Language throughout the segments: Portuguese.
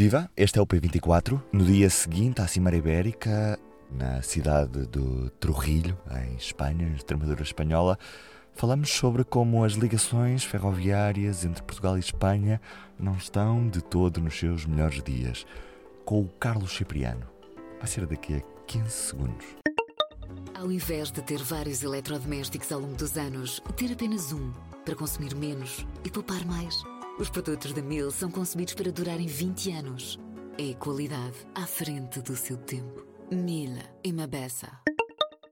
Viva, este é o P24. No dia seguinte à Cimeira Ibérica, na cidade do Trujillo, em Espanha, na Extremadura Espanhola, falamos sobre como as ligações ferroviárias entre Portugal e Espanha não estão de todo nos seus melhores dias. Com o Carlos Cipriano. Vai ser daqui a 15 segundos. Ao invés de ter vários eletrodomésticos ao longo dos anos, ter apenas um para consumir menos e poupar mais. Os produtos da Mil são concebidos para durarem 20 anos. É qualidade à frente do seu tempo. Mil e Mabessa.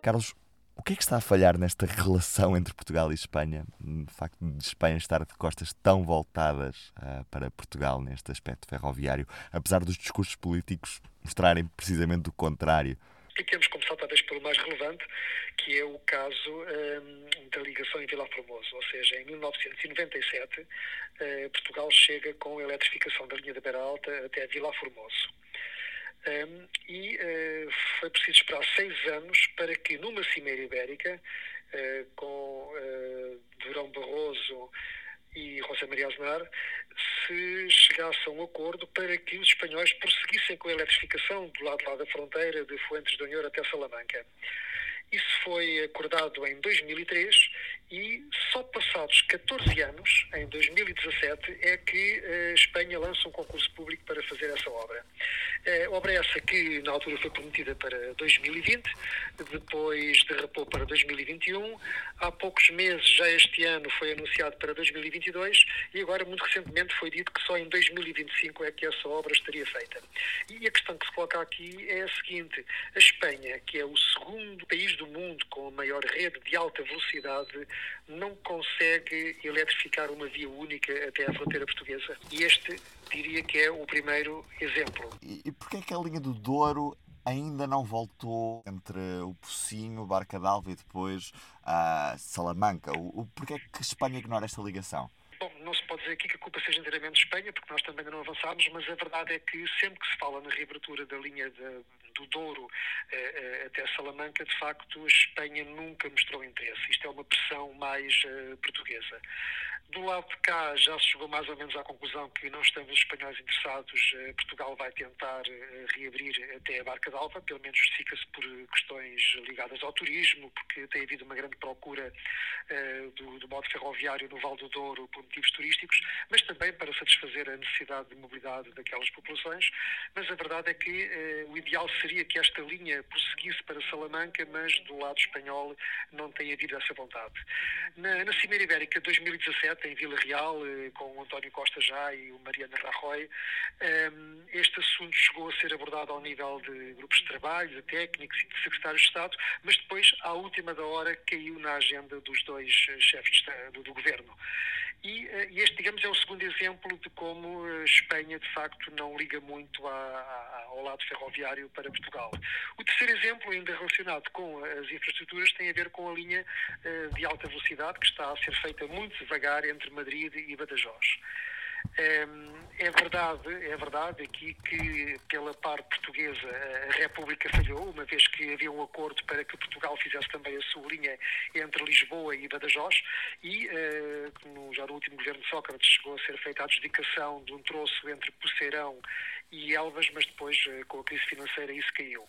Carlos, o que é que está a falhar nesta relação entre Portugal e Espanha? De facto, de Espanha estar de costas tão voltadas uh, para Portugal neste aspecto ferroviário, apesar dos discursos políticos mostrarem precisamente o contrário. Temos começado talvez pelo mais relevante, que é o caso um, da ligação em Vila Formoso. Ou seja, em 1997, uh, eh, Portugal chega com a eletrificação da linha da Beira Alta até Vila Formoso. Um, e uh, foi preciso esperar seis anos para que numa cimeira ibérica, uh, com Durão Barroso e José Maria Aznar, se chegasse a um acordo para que os espanhóis prosseguissem com a eletrificação do lado lá da fronteira de Fuentes de Onhor até Salamanca. Isso foi acordado em 2003 e só passados 14 anos, em 2017, é que a eh, Espanha lança um concurso público para fazer essa obra. É, obra essa que na altura foi prometida para 2020, depois derrapou para 2021, há poucos meses, já este ano, foi anunciado para 2022 e agora, muito recentemente, foi dito que só em 2025 é que essa obra estaria feita. E a questão que se coloca aqui é a seguinte: a Espanha, que é o segundo país do mundo com a maior rede de alta velocidade, não consegue eletrificar uma via única até à fronteira portuguesa. E este diria que é o primeiro exemplo. E, e porquê é que a linha do Douro ainda não voltou entre o Pocinho, Barca d'Alva e depois a Salamanca? O, o, porquê é que Espanha ignora esta ligação? Bom, não se pode dizer aqui que a culpa seja inteiramente de Espanha, porque nós também ainda não avançámos, mas a verdade é que sempre que se fala na reabertura da linha de, do Douro eh, eh, até Salamanca, de facto, a Espanha nunca mostrou interesse. Isto é uma pressão mais eh, portuguesa. Do lado de cá já se chegou mais ou menos à conclusão que não estando os espanhóis interessados, Portugal vai tentar reabrir até a Barca d'Alva, pelo menos justifica-se por questões ligadas ao turismo, porque tem havido uma grande procura do, do modo ferroviário no Val do Douro por motivos turísticos, mas também para satisfazer a necessidade de mobilidade daquelas populações. Mas a verdade é que o ideal seria que esta linha prosseguisse para Salamanca, mas do lado espanhol não tem havido essa vontade. Na, na Cimeira Ibérica 2017, em Vila Real, eh, com o António Costa já e o Mariana Rajoy, ehm, este assunto chegou a ser abordado ao nível de grupos de trabalho, de técnicos e de secretários de Estado, mas depois, à última da hora, caiu na agenda dos dois eh, chefes do governo. Eh, e, este, digamos, é o segundo exemplo de como a Espanha, de facto, não liga muito a, a, ao lado ferroviário para Portugal. O terceiro exemplo, ainda relacionado com as infraestruturas, tem a ver com a linha eh, de alta velocidade que está a ser feita muito devagar entre Madrid e Badajoz. É verdade, é verdade aqui que pela parte portuguesa a República falhou, uma vez que havia um acordo para que Portugal fizesse também a sua linha entre Lisboa e Badajoz e uh, já no último governo de Sócrates chegou a ser feita a adjudicação de um troço entre Poceirão e Elvas, mas depois uh, com a crise financeira isso caiu.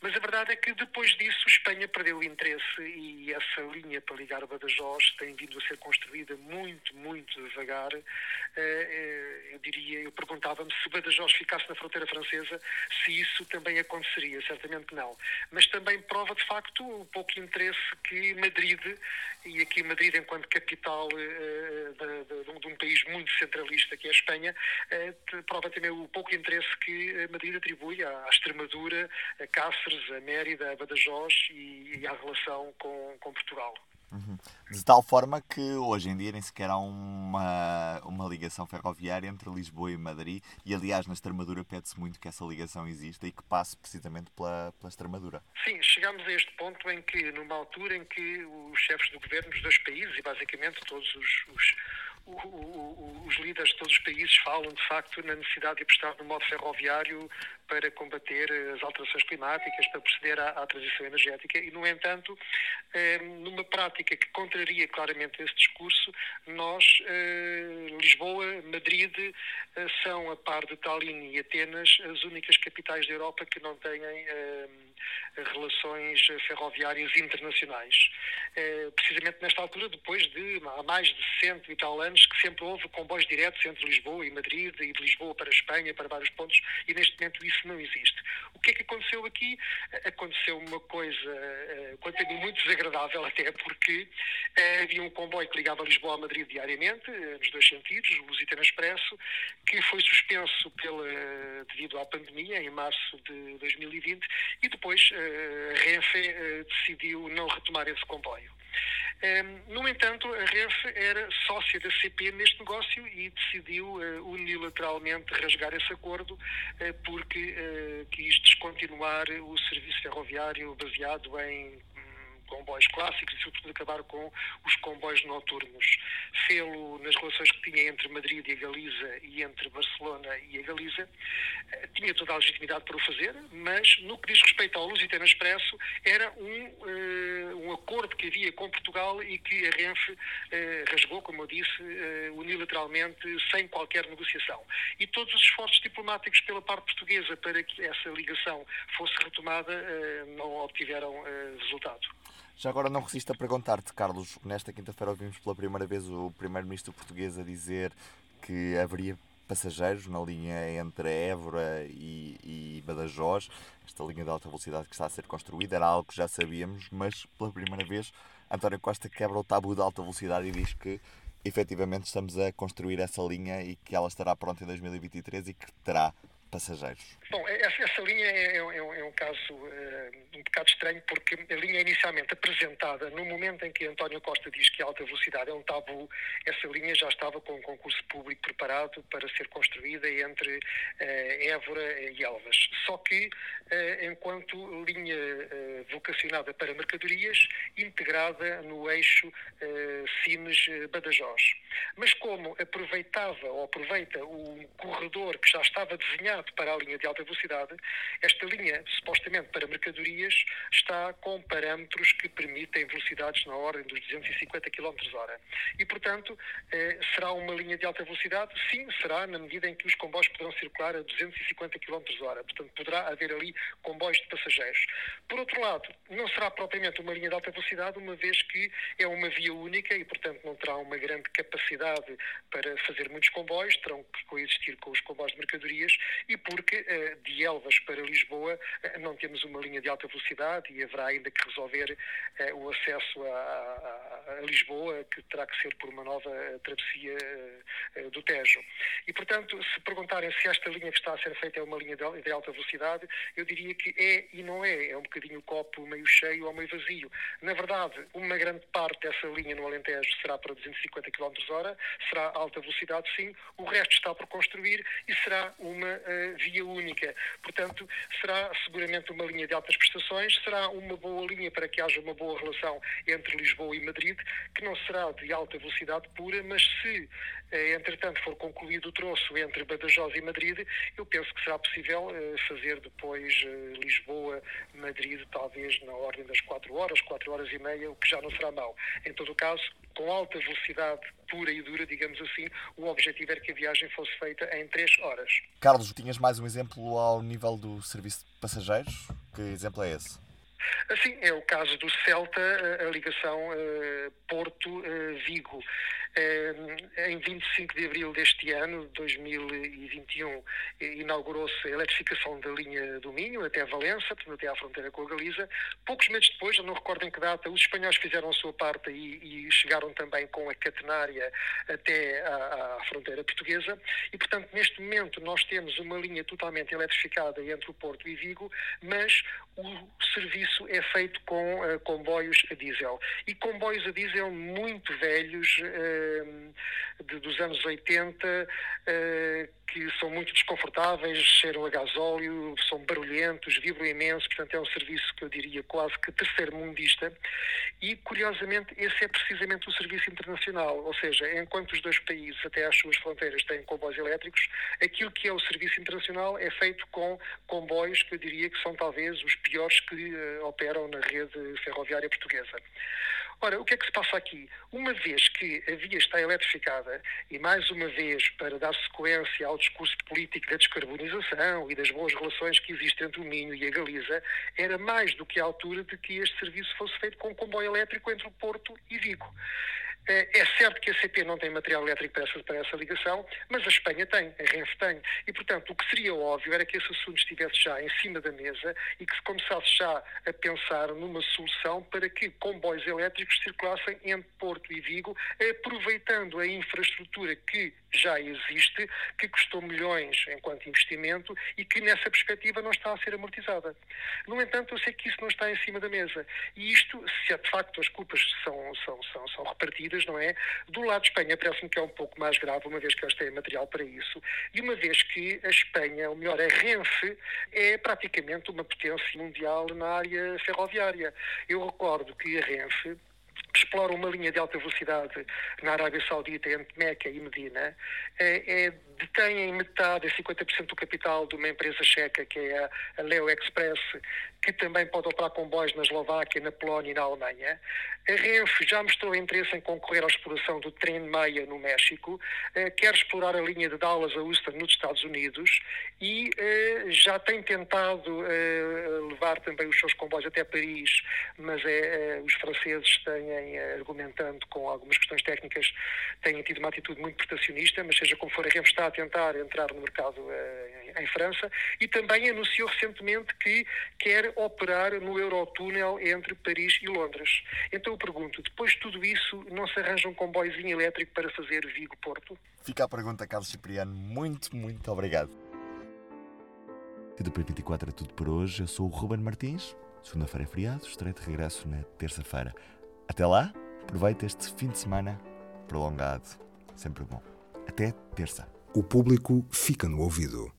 Mas a verdade é que depois disso Espanha perdeu interesse e essa linha para ligar Badajoz tem vindo a ser construída muito, muito devagar. Uh, eh, eu diria, eu perguntava-me se Badajoz ficasse na fronteira francesa, se isso também aconteceria, certamente não. Mas também prova de facto o pouco interesse que Madrid, e aqui Madrid enquanto capital uh, de, um país muito centralista que é a Espanha, prova também o pouco interesse que Madrid atribui à, à Extremadura, a Cáceres, a Mérida, a Badajoz e, e à relação com, com Portugal. Uhum. De tal forma que hoje em dia nem sequer há uma, uma ligação ferroviária entre Lisboa e Madrid, e aliás na Extremadura pede-se muito que essa ligação exista e que passe precisamente pela, pela Extremadura. Sim, chegamos a este ponto em que, numa altura em que os chefes do governo dos dois países, e basicamente todos os, os os líderes de todos os países falam, de facto, na necessidade de apostar no modo ferroviário para combater as alterações climáticas, para proceder à, à transição energética e, no entanto, eh, numa prática que contraria claramente esse discurso, nós, eh, Lisboa, Madrid, eh, são, a par de Tallinn e Atenas, as únicas capitais da Europa que não têm relações ferroviárias internacionais. Precisamente nesta altura, depois de há mais de cento e tal anos, que sempre houve comboios diretos entre Lisboa e Madrid e de Lisboa para a Espanha, para vários pontos, e neste momento isso não existe. O que é que aconteceu aqui? Aconteceu uma coisa, eh, quanto muito desagradável, até porque eh, havia um comboio que ligava Lisboa a Madrid diariamente, eh, nos dois sentidos, o Lusitano Expresso, que foi suspenso pela, devido à pandemia, em março de 2020, e depois a Renfe decidiu não retomar esse comboio. No entanto, a Renfe era sócia da CP neste negócio e decidiu eh, unilateralmente rasgar esse acordo eh, porque eh, quis descontinuar o serviço ferroviário baseado em comboios clássicos e, sobretudo, acabar com os comboios noturnos. Fê-lo nas relações que tinha entre Madrid e a Galiza e entre Barcelona e a Galiza. Eh, tinha toda a legitimidade para o fazer, mas no que diz respeito ao Lusitano Expresso, era um, uh, um acordo que havia com Portugal e que a Renfe uh, rasgou, como eu disse, uh, unilateralmente, sem qualquer negociação. E todos os esforços diplomáticos pela parte portuguesa para que essa ligação fosse retomada não obtiveram resultado. Já agora não resisto a perguntar-te, Carlos, nesta quinta-feira ouvimos pela primeira vez o primeiro-ministro português a dizer que haveria passageiros na linha entre Évora e, e, Badajoz, esta linha de alta velocidade que está a ser construída, era algo que já sabíamos, mas pela primeira vez António Costa quebra o tabu da alta velocidade e diz que efetivamente estamos a construir essa linha e que ela estará pronta em 2023 e que terá passageiros? Bom, essa, essa linha é, é, é, um caso uh, um bocado estranho porque a linha inicialmente apresentada no momento em que António Costa diz que a alta velocidade é um tabu, essa linha já estava com um concurso público preparado para ser construída entre uh, Évora e Elvas. Só que, uh, enquanto linha vocacionada para mercadorias, integrada no eixo Sines-Badajoz. Mas como aproveitava ou aproveita o corredor que já estava desenhado para a linha de alta velocidade, esta linha, supostamente para mercadorias, está com parâmetros que permitem velocidades na ordem dos 250 km hora. E, portanto, eh, será uma linha de alta velocidade? Sim, será, na medida em que os comboios poderão circular a 250 km hora. Portanto, poderá haver ali comboios de passageiros. Por outro lado, não será propriamente uma linha de alta velocidade, uma vez que é uma via única e, portanto, não terá uma grande capacidade para fazer muitos comboios, terão que coexistir com os comboios de mercadorias e porque uh, de Elvas para Lisboa uh, não temos uma linha de alta velocidade e haverá ainda que resolver uh, o acesso a, a, a, Lisboa, que terá que ser por uma nova travessia do Tejo. E, portanto, se perguntarem se esta linha que está a ser feita é uma linha de, alta velocidade, eu diria que é e não é. É um bocadinho o copo meio cheio ou meio vazio. Na verdade, uma grande parte dessa linha no Alentejo será para 250 km hora, será alta velocidade sim, o resto está por construir e será uma via única. Portanto, será seguramente uma linha de altas prestações, será uma boa linha para que haja uma boa relação entre Lisboa e Madrid, que não será de alta velocidade pura, mas se, eh, entretanto, for concluído o troço entre Badajoz e Madrid, eu penso que será possível eh, fazer depois eh, Lisboa-Madrid, talvez na ordem das 4 horas, 4 horas e meia, o que já não será mau. Em todo o caso, com alta velocidade pura e dura, digamos assim, o objetivo era que a viagem fosse feita em 3 horas. Carlos, tinhas mais um exemplo ao nível do serviço de passageiros? Que exemplo é esse? Assim, é o caso do Celta, a ligação uh, Porto-Vigo. Uh, em 25 de abril deste ano, 2021, inaugurou-se a eletrificação da linha do Minho até Valença, até à fronteira com a Galiza. Poucos meses depois, não recordo em que data, os espanhóis fizeram a sua parte e, e chegaram também com a catenária até à, à, fronteira portuguesa. E, portanto, neste momento nós temos uma linha totalmente eletrificada entre o Porto e Vigo, mas o serviço é feito com uh, comboios a diesel. E comboios a diesel muito velhos. Uh, de, dos anos 80 que são muito desconfortáveis, cheiram a gasóleo, são barulhentos, vibram imenso, portanto é um serviço que eu diria quase que terceiro-mundista e, curiosamente, esse é precisamente o serviço internacional, ou seja, enquanto os dois países até às suas fronteiras têm comboios elétricos, aquilo que é o serviço internacional é feito com comboios que eu diria que são talvez os piores que uh, operam na rede ferroviária portuguesa. Ora, o que é que se passa aqui? Uma vez que a via está eletrificada, e mais uma vez para dar sequência ao discurso político da descarbonização e das boas relações que existem entre o Minho e a Galiza, era mais do que a altura de que este serviço fosse feito com um comboio elétrico entre o Porto e Vigo. Eh, é certo que a CP não tem material elétrico para essa, para essa ligação, mas a Espanha tem, a Renfe tem. E, portanto, o que seria óbvio era que esse assunto estivesse já em cima da mesa e que se começasse já a pensar numa solução para que comboios elétricos circulassem entre Porto e Vigo, aproveitando a infraestrutura que já existe, que custou milhões enquanto investimento e que nessa perspectiva não está a ser amortizada. No entanto, eu sei que isso não está em cima da mesa. E isto, se de facto as culpas são, são, são, são repartidas, não é? Do lado de Espanha parece-me que é um pouco mais grave, uma vez que eles têm material para isso, e uma vez que a Espanha, ou melhor, a Renfe, é praticamente uma potência mundial na área ferroviária. Eu recordo que a Renfe explora uma linha de alta velocidade na Arábia Saudita entre Meca e Medina, é, é, detém metade, 50% do capital de uma empresa checa, que é a Leo Express, que também pode operar comboios na Eslováquia, na Polónia e na Alemanha. A Renfe já mostrou interesse em concorrer à exploração do trem Meia no México, eh, quer explorar a linha de Dallas a Houston nos Estados Unidos e eh, já tem tentado eh, levar também os seus comboios até Paris, mas é, os franceses têm, argumentando com algumas questões técnicas, têm tido uma atitude muito protecionista, mas seja como for, a Renfe está a tentar entrar no mercado em França e também anunciou recentemente que quer operar no Eurotúnel entre Paris e Londres. Então eu pergunto, depois de tudo isso, não se arranja um comboiozinho elétrico para fazer Vigo-Porto? Fica a pergunta, Carlos Cipriano. Muito, muito obrigado. E do P24 é tudo por hoje. Eu sou o Ruben Martins. Segunda-feira é feriado, estarei de regresso na terça-feira. Até lá, aproveite este fim de semana prolongado. Sempre bom. Até terça. O público fica no ouvido.